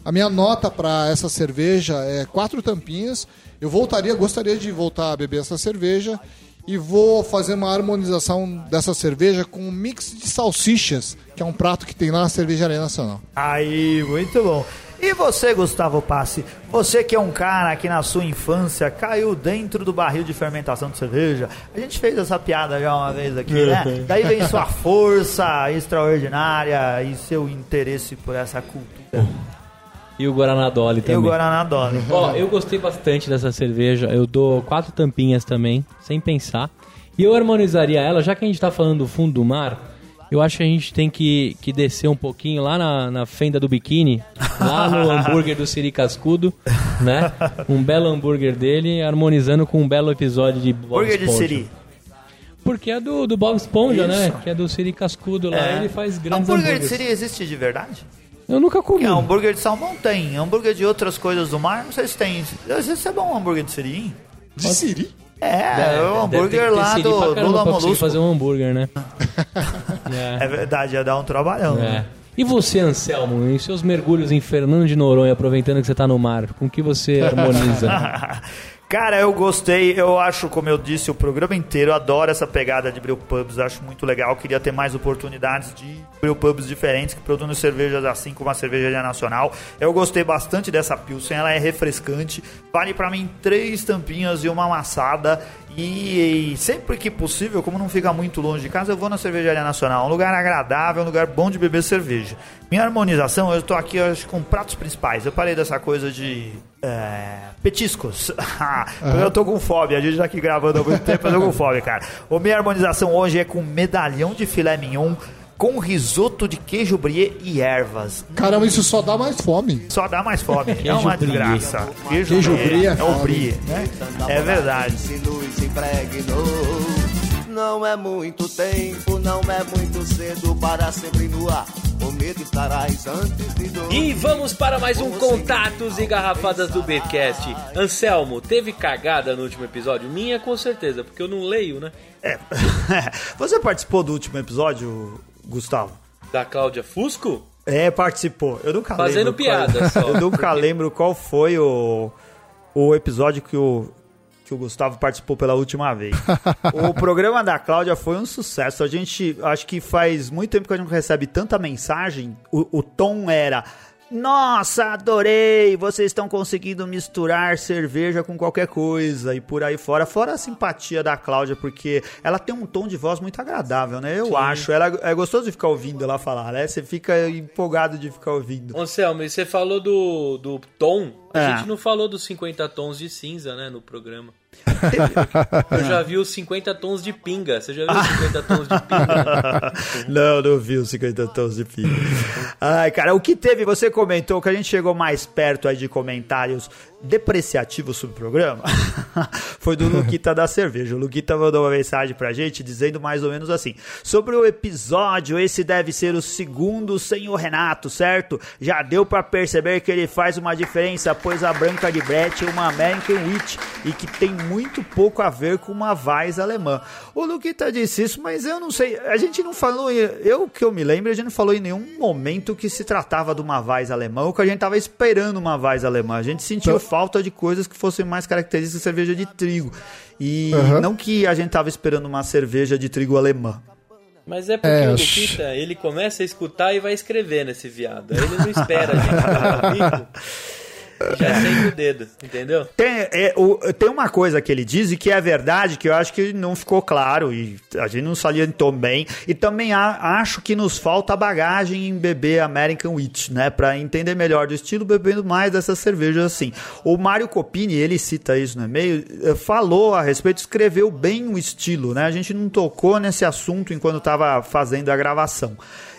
A minha nota para essa cerveja é quatro tampinhas. Eu voltaria, gostaria de voltar a beber essa cerveja e vou fazer uma harmonização dessa cerveja com um mix de salsichas, que é um prato que tem lá na Cervejaria Nacional. Aí, muito bom. E você, Gustavo Passe, você que é um cara que na sua infância caiu dentro do barril de fermentação de cerveja, a gente fez essa piada já uma vez aqui, né? Daí vem sua força extraordinária e seu interesse por essa cultura. E o Guaraná Dolly também. E o Guaraná Dolly. Ó, eu gostei bastante dessa cerveja. Eu dou quatro tampinhas também, sem pensar. E eu harmonizaria ela, já que a gente tá falando do fundo do mar, eu acho que a gente tem que, que descer um pouquinho lá na, na fenda do biquíni, lá no hambúrguer do Siri Cascudo, né? Um belo hambúrguer dele, harmonizando com um belo episódio de Bob Hambúrguer de Siri. Porque é do, do Bob Esponja, né? Que é do Siri Cascudo lá, é. ele faz grandes hambúrguer hambúrgueres. de Siri existe de verdade? Eu nunca comi. É, hambúrguer de salmão tem. Hambúrguer de outras coisas do mar, não sei se tem. Às vezes é bom um hambúrguer de siri. De siri? É, é, o hambúrguer lá do Lula Molusco. fazer um hambúrguer, né? é. é. verdade, ia dar um trabalhão. É. Né? E você, Anselmo, em seus mergulhos em Fernando de Noronha, aproveitando que você está no mar, com que você harmoniza? Cara, eu gostei, eu acho, como eu disse, o programa inteiro, eu adoro essa pegada de brewpubs, acho muito legal, queria ter mais oportunidades de brewpubs diferentes que produzem cervejas assim como a cervejaria nacional. Eu gostei bastante dessa Pilsen, ela é refrescante, vale para mim três tampinhas e uma amassada e, e, sempre que possível, como não fica muito longe de casa, eu vou na cervejaria nacional. Um lugar agradável, um lugar bom de beber cerveja. Minha harmonização, eu estou aqui acho, com pratos principais. Eu parei dessa coisa de é, petiscos. uhum. Eu tô com fome, a gente já aqui gravando há muito tempo, eu tô com fome, cara. A minha harmonização hoje é com medalhão de filé mignon com risoto de queijo brie e ervas. Caramba, isso só dá mais fome. Só dá mais fome. é uma desgraça. Queijo, queijo brie, brie é, é o brie, né? É verdade. Não é muito tempo, não é muito cedo para sempre no ar. E vamos para mais um Contatos e Garrafadas do Beercast. Anselmo, teve cagada no último episódio? Minha com certeza, porque eu não leio, né? É. Você participou do último episódio, Gustavo? Da Cláudia Fusco? É, participou. Eu nunca Fazendo lembro. piada qual... só. Eu nunca porque... lembro qual foi o, o episódio que o, que o Gustavo participou pela última vez. o programa da Cláudia foi um sucesso. A gente, acho que faz muito tempo que a gente não recebe tanta mensagem. O, o tom era nossa, adorei! Vocês estão conseguindo misturar cerveja com qualquer coisa e por aí fora. Fora a simpatia da Cláudia, porque ela tem um tom de voz muito agradável, né? Eu Sim. acho. Ela é gostoso de ficar ouvindo ela falar, né? Você fica empolgado de ficar ouvindo. Anselmo, e você falou do, do tom. A é. gente não falou dos 50 tons de cinza, né, no programa. Eu já vi os 50 tons de pinga. Você já viu os 50 tons de pinga? não, não vi os 50 tons de pinga. Ai, cara, o que teve, você comentou que a gente chegou mais perto aí de comentários depreciativo sobre o programa foi do Luquita da Cerveja. O Luquita mandou uma mensagem pra gente dizendo mais ou menos assim: Sobre o episódio, esse deve ser o segundo sem o Renato, certo? Já deu para perceber que ele faz uma diferença, pois a Branca de Brett é uma American Witch e que tem muito pouco a ver com uma Weiss alemã. O Luquita disse isso, mas eu não sei. A gente não falou, eu que eu me lembro, a gente não falou em nenhum momento que se tratava de uma Weiss alemã ou que a gente tava esperando uma Weiss alemã. A gente sentiu então, falta de coisas que fossem mais características de cerveja de trigo. E uhum. não que a gente tava esperando uma cerveja de trigo alemã. Mas é porque é, o Luquita, ele começa a escutar e vai escrever nesse viado. Ele não espera a gente Já sente o dedo, entendeu? Tem, é, o, tem uma coisa que ele diz e que é verdade, que eu acho que não ficou claro e a gente não salientou bem. E também a, acho que nos falta bagagem em beber American Wheat, né? Pra entender melhor do estilo, bebendo mais dessas cervejas assim. O Mário Copini, ele cita isso no e-mail, eh, falou a respeito, escreveu bem o estilo, né? A gente não tocou nesse assunto enquanto estava fazendo a gravação.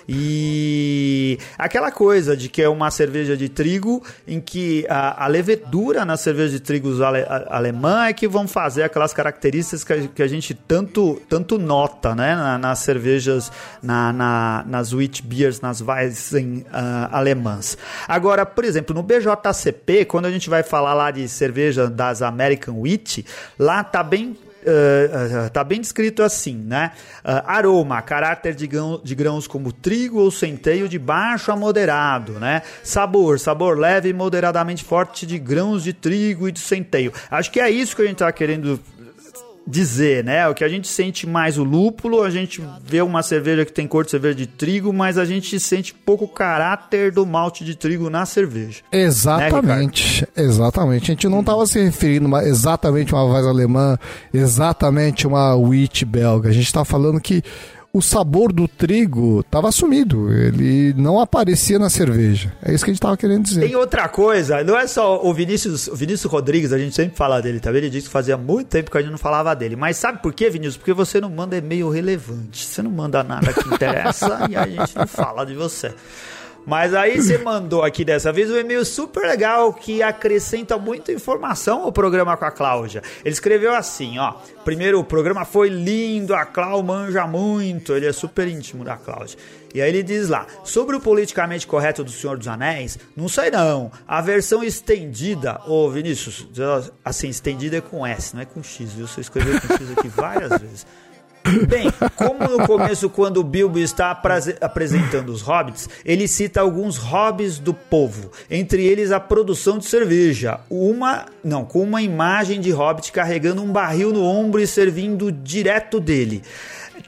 E aquela coisa de que é uma cerveja de trigo em que a, a levedura na cerveja de trigo ale, alemã é que vão fazer aquelas características que a, que a gente tanto, tanto nota né? Na, nas cervejas, na, na, nas wheat beers, nas Weizen uh, alemãs. Agora, por exemplo, no BJCP, quando a gente vai falar lá de cerveja das American Wheat, lá tá bem uh, tá bem descrito assim, né? Uh, aroma, caráter de, grão, de grãos como trigo ou centeio de baixo a moderado, né? Sabor, sabor leve e moderadamente forte de grãos de trigo e de centeio. Acho que é isso que a gente tá querendo dizer, né? O que a gente sente mais o lúpulo, a gente vê uma cerveja que tem cor de cerveja de trigo, mas a gente sente pouco caráter do malte de trigo na cerveja. Exatamente, né, exatamente. A gente não estava se referindo a exatamente uma voz alemã, exatamente uma wheat belga. A gente está falando que o sabor do trigo estava sumido, ele não aparecia na cerveja. É isso que a gente estava querendo dizer. Tem outra coisa, não é só o Vinícius, o Vinícius Rodrigues, a gente sempre fala dele, tá vendo? Ele disse que fazia muito tempo que a gente não falava dele. Mas sabe por quê, Vinícius? Porque você não manda e-mail relevante. Você não manda nada que interessa e a gente não fala de você. Mas aí você mandou aqui dessa vez um e-mail super legal que acrescenta muita informação ao programa com a Cláudia. Ele escreveu assim, ó. Primeiro, o programa foi lindo, a Cláudia manja muito, ele é super íntimo da Cláudia. E aí ele diz lá, sobre o politicamente correto do Senhor dos Anéis, não sei não. A versão estendida, ô Vinícius, assim, estendida é com S, não é com X, viu? Você escreveu com X aqui várias vezes. Bem, como no começo, quando o Bilbo está apresentando os hobbits, ele cita alguns hobbies do povo, entre eles a produção de cerveja. Uma, não, com uma imagem de hobbit carregando um barril no ombro e servindo direto dele.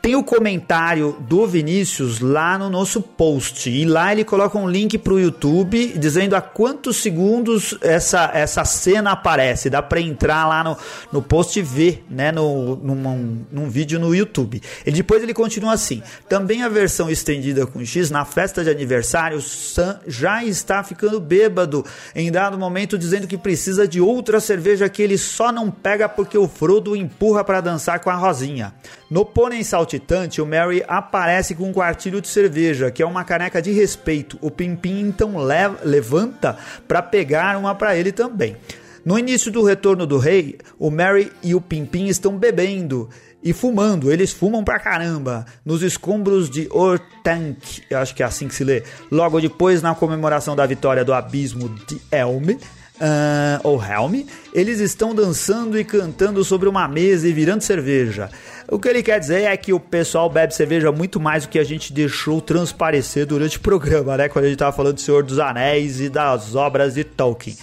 Tem o comentário do Vinícius lá no nosso post. E lá ele coloca um link para o YouTube dizendo a quantos segundos essa, essa cena aparece. Dá para entrar lá no, no post e ver, né? No, num, num vídeo no YouTube. E depois ele continua assim. Também a versão estendida com X, na festa de aniversário, Sam já está ficando bêbado em dado momento, dizendo que precisa de outra cerveja que ele só não pega porque o Frodo empurra para dançar com a Rosinha. No pônei saltitante, o Mary aparece com um quartilho de cerveja, que é uma caneca de respeito. O Pimpim então leva, levanta para pegar uma para ele também. No início do retorno do rei, o Mary e o Pimpim estão bebendo e fumando. Eles fumam pra caramba nos escombros de Ortank, eu acho que é assim que se lê. Logo depois, na comemoração da vitória do abismo de Elme, uh, ou Helm, eles estão dançando e cantando sobre uma mesa e virando cerveja. O que ele quer dizer é que o pessoal bebe cerveja muito mais do que a gente deixou transparecer durante o programa, né? Quando a gente estava falando do Senhor dos Anéis e das obras de Tolkien.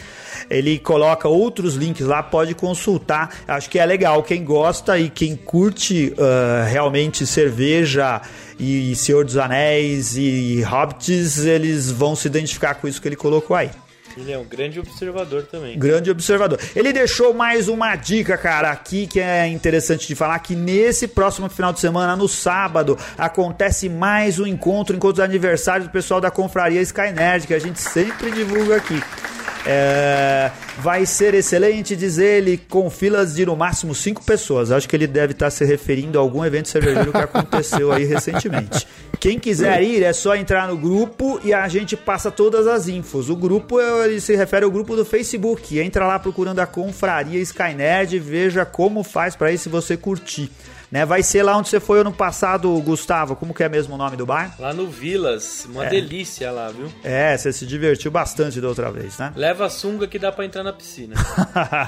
Ele coloca outros links lá, pode consultar. Acho que é legal. Quem gosta e quem curte uh, realmente cerveja e Senhor dos Anéis e Hobbits, eles vão se identificar com isso que ele colocou aí. Ele é um grande observador também. Grande observador. Ele deixou mais uma dica, cara, aqui que é interessante de falar que nesse próximo final de semana, no sábado, acontece mais um encontro, encontro de aniversário do pessoal da Confraria Sky Nerd, que a gente sempre divulga aqui. É, vai ser excelente, diz ele, com filas de no máximo cinco pessoas. Acho que ele deve estar se referindo a algum evento cervejeiro que aconteceu aí recentemente. Quem quiser ir é só entrar no grupo e a gente passa todas as infos. O grupo ele se refere ao grupo do Facebook. Entra lá procurando a Confraria Skynerd e veja como faz para ir se você curtir. Né? Vai ser lá onde você foi ano passado, Gustavo. Como que é mesmo o nome do bar? Lá no Vilas. Uma é. delícia lá, viu? É, você se divertiu bastante da outra vez, né? Leva a sunga que dá para entrar na piscina.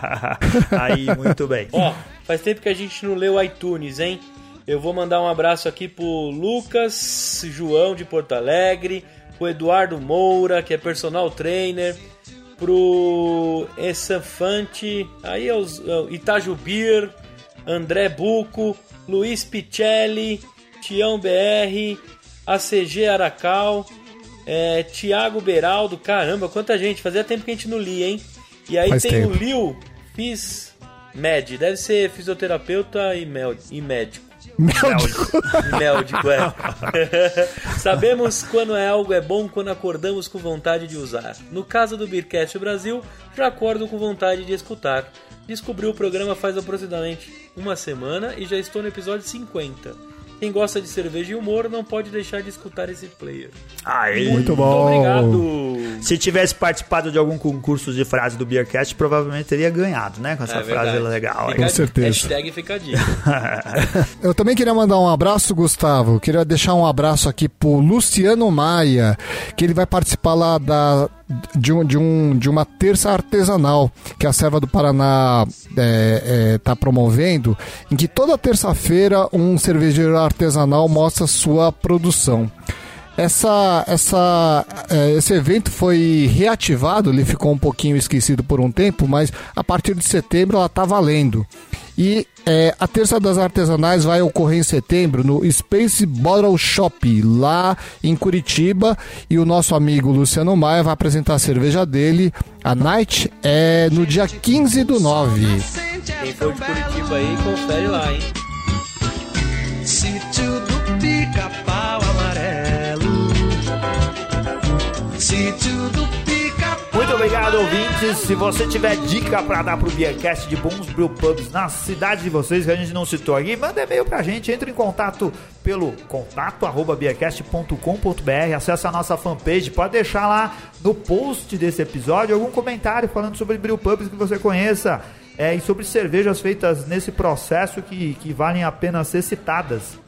Aí, muito bem. Ó, faz tempo que a gente não leu iTunes, hein? Eu vou mandar um abraço aqui pro Lucas João de Porto Alegre, pro Eduardo Moura, que é personal trainer, pro Essafante, aí é os é Itajubir, André Buco, Luiz Picelli, Tião BR, ACG Aracal, é, Tiago Beraldo, caramba, quanta gente, fazia tempo que a gente não lia, hein? E aí Faz tem tempo. o Liu Fiz Med, deve ser fisioterapeuta e, e médico. Médico. Médico, é. Sabemos quando é algo é bom quando acordamos com vontade de usar. No caso do Beercast Brasil, já acordo com vontade de escutar. Descobri o programa faz aproximadamente uma semana e já estou no episódio 50. Quem gosta de cerveja e humor não pode deixar de escutar esse player. Aê. Muito bom. obrigado. Se tivesse participado de algum concurso de frase do Beercast, provavelmente teria ganhado, né? Com essa é frase legal. Com certeza. Hashtag fica a dica. Eu também queria mandar um abraço, Gustavo. Queria deixar um abraço aqui pro Luciano Maia, que ele vai participar lá da, de, um, de, um, de uma terça artesanal que a Serva do Paraná está é, é, tá promovendo, em que toda terça-feira um cervejeiro artesanal mostra sua produção. Essa, essa, é, esse evento foi reativado, ele ficou um pouquinho esquecido por um tempo, mas a partir de setembro ela está valendo. E é, a Terça das Artesanais vai ocorrer em setembro no Space Bottle Shop, lá em Curitiba. E o nosso amigo Luciano Maia vai apresentar a cerveja dele. A Night é no dia 15 do 9. Quem for de Curitiba aí, confere lá, hein? Sítio do pica-pau amarelo. Sítio do muito obrigado, ouvintes. Se você tiver dica para dar pro Beercast de bons brewpubs na cidade de vocês, que a gente não citou aqui, manda e-mail pra gente. Entre em contato pelo contato arroba beercast.com.br. Acesse a nossa fanpage. Pode deixar lá no post desse episódio algum comentário falando sobre brewpubs que você conheça. É, e sobre cervejas feitas nesse processo que, que valem a pena ser citadas.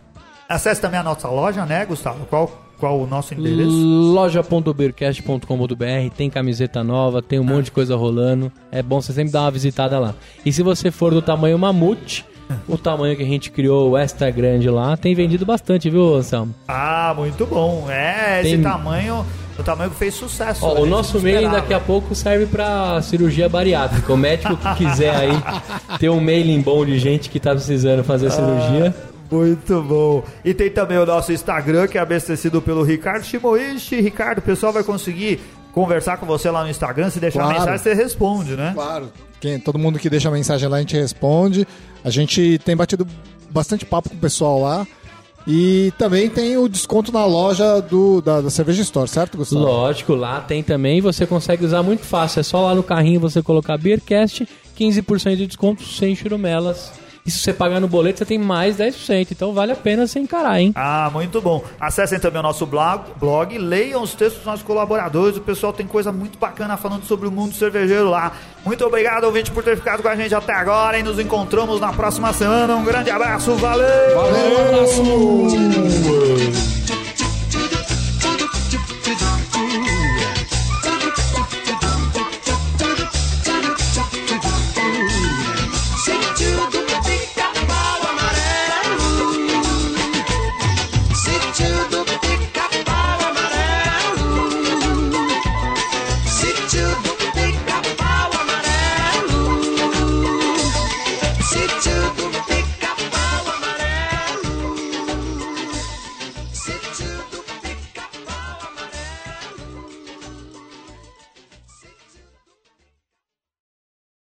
Acesse também a nossa loja, né, Gustavo? Qual qual o nosso endereço? loja.beercast.com.br tem camiseta nova, tem um monte de coisa rolando. É bom você sempre dar uma visitada lá. E se você for do tamanho mamute, o tamanho que a gente criou, o extra grande lá, tem vendido bastante, viu, Anselmo? Ah, muito bom. É, tem... esse tamanho, o tamanho que fez sucesso. Ó, o nosso mailing daqui a pouco serve para cirurgia bariátrica. O médico que quiser aí ter um mailing bom de gente que tá precisando fazer ah. cirurgia muito bom. E tem também o nosso Instagram, que é abastecido pelo Ricardo Shimoishi. Ricardo, o pessoal vai conseguir conversar com você lá no Instagram. Se deixar claro. mensagem, você responde, né? Claro. Quem, todo mundo que deixa mensagem lá, a gente responde. A gente tem batido bastante papo com o pessoal lá. E também tem o desconto na loja do, da, da Cerveja Store, certo, Gustavo? Lógico, lá tem também. Você consegue usar muito fácil. É só lá no carrinho você colocar Beercast, 15% de desconto sem churumelas. E se você pagar no boleto, você tem mais 10%. Então vale a pena você encarar, hein? Ah, muito bom. Acessem também o nosso blog, blog leiam os textos dos nossos colaboradores. O pessoal tem coisa muito bacana falando sobre o mundo cervejeiro lá. Muito obrigado, ouvinte, por ter ficado com a gente até agora. E nos encontramos na próxima semana. Um grande abraço, valeu! Valeu, um abraço!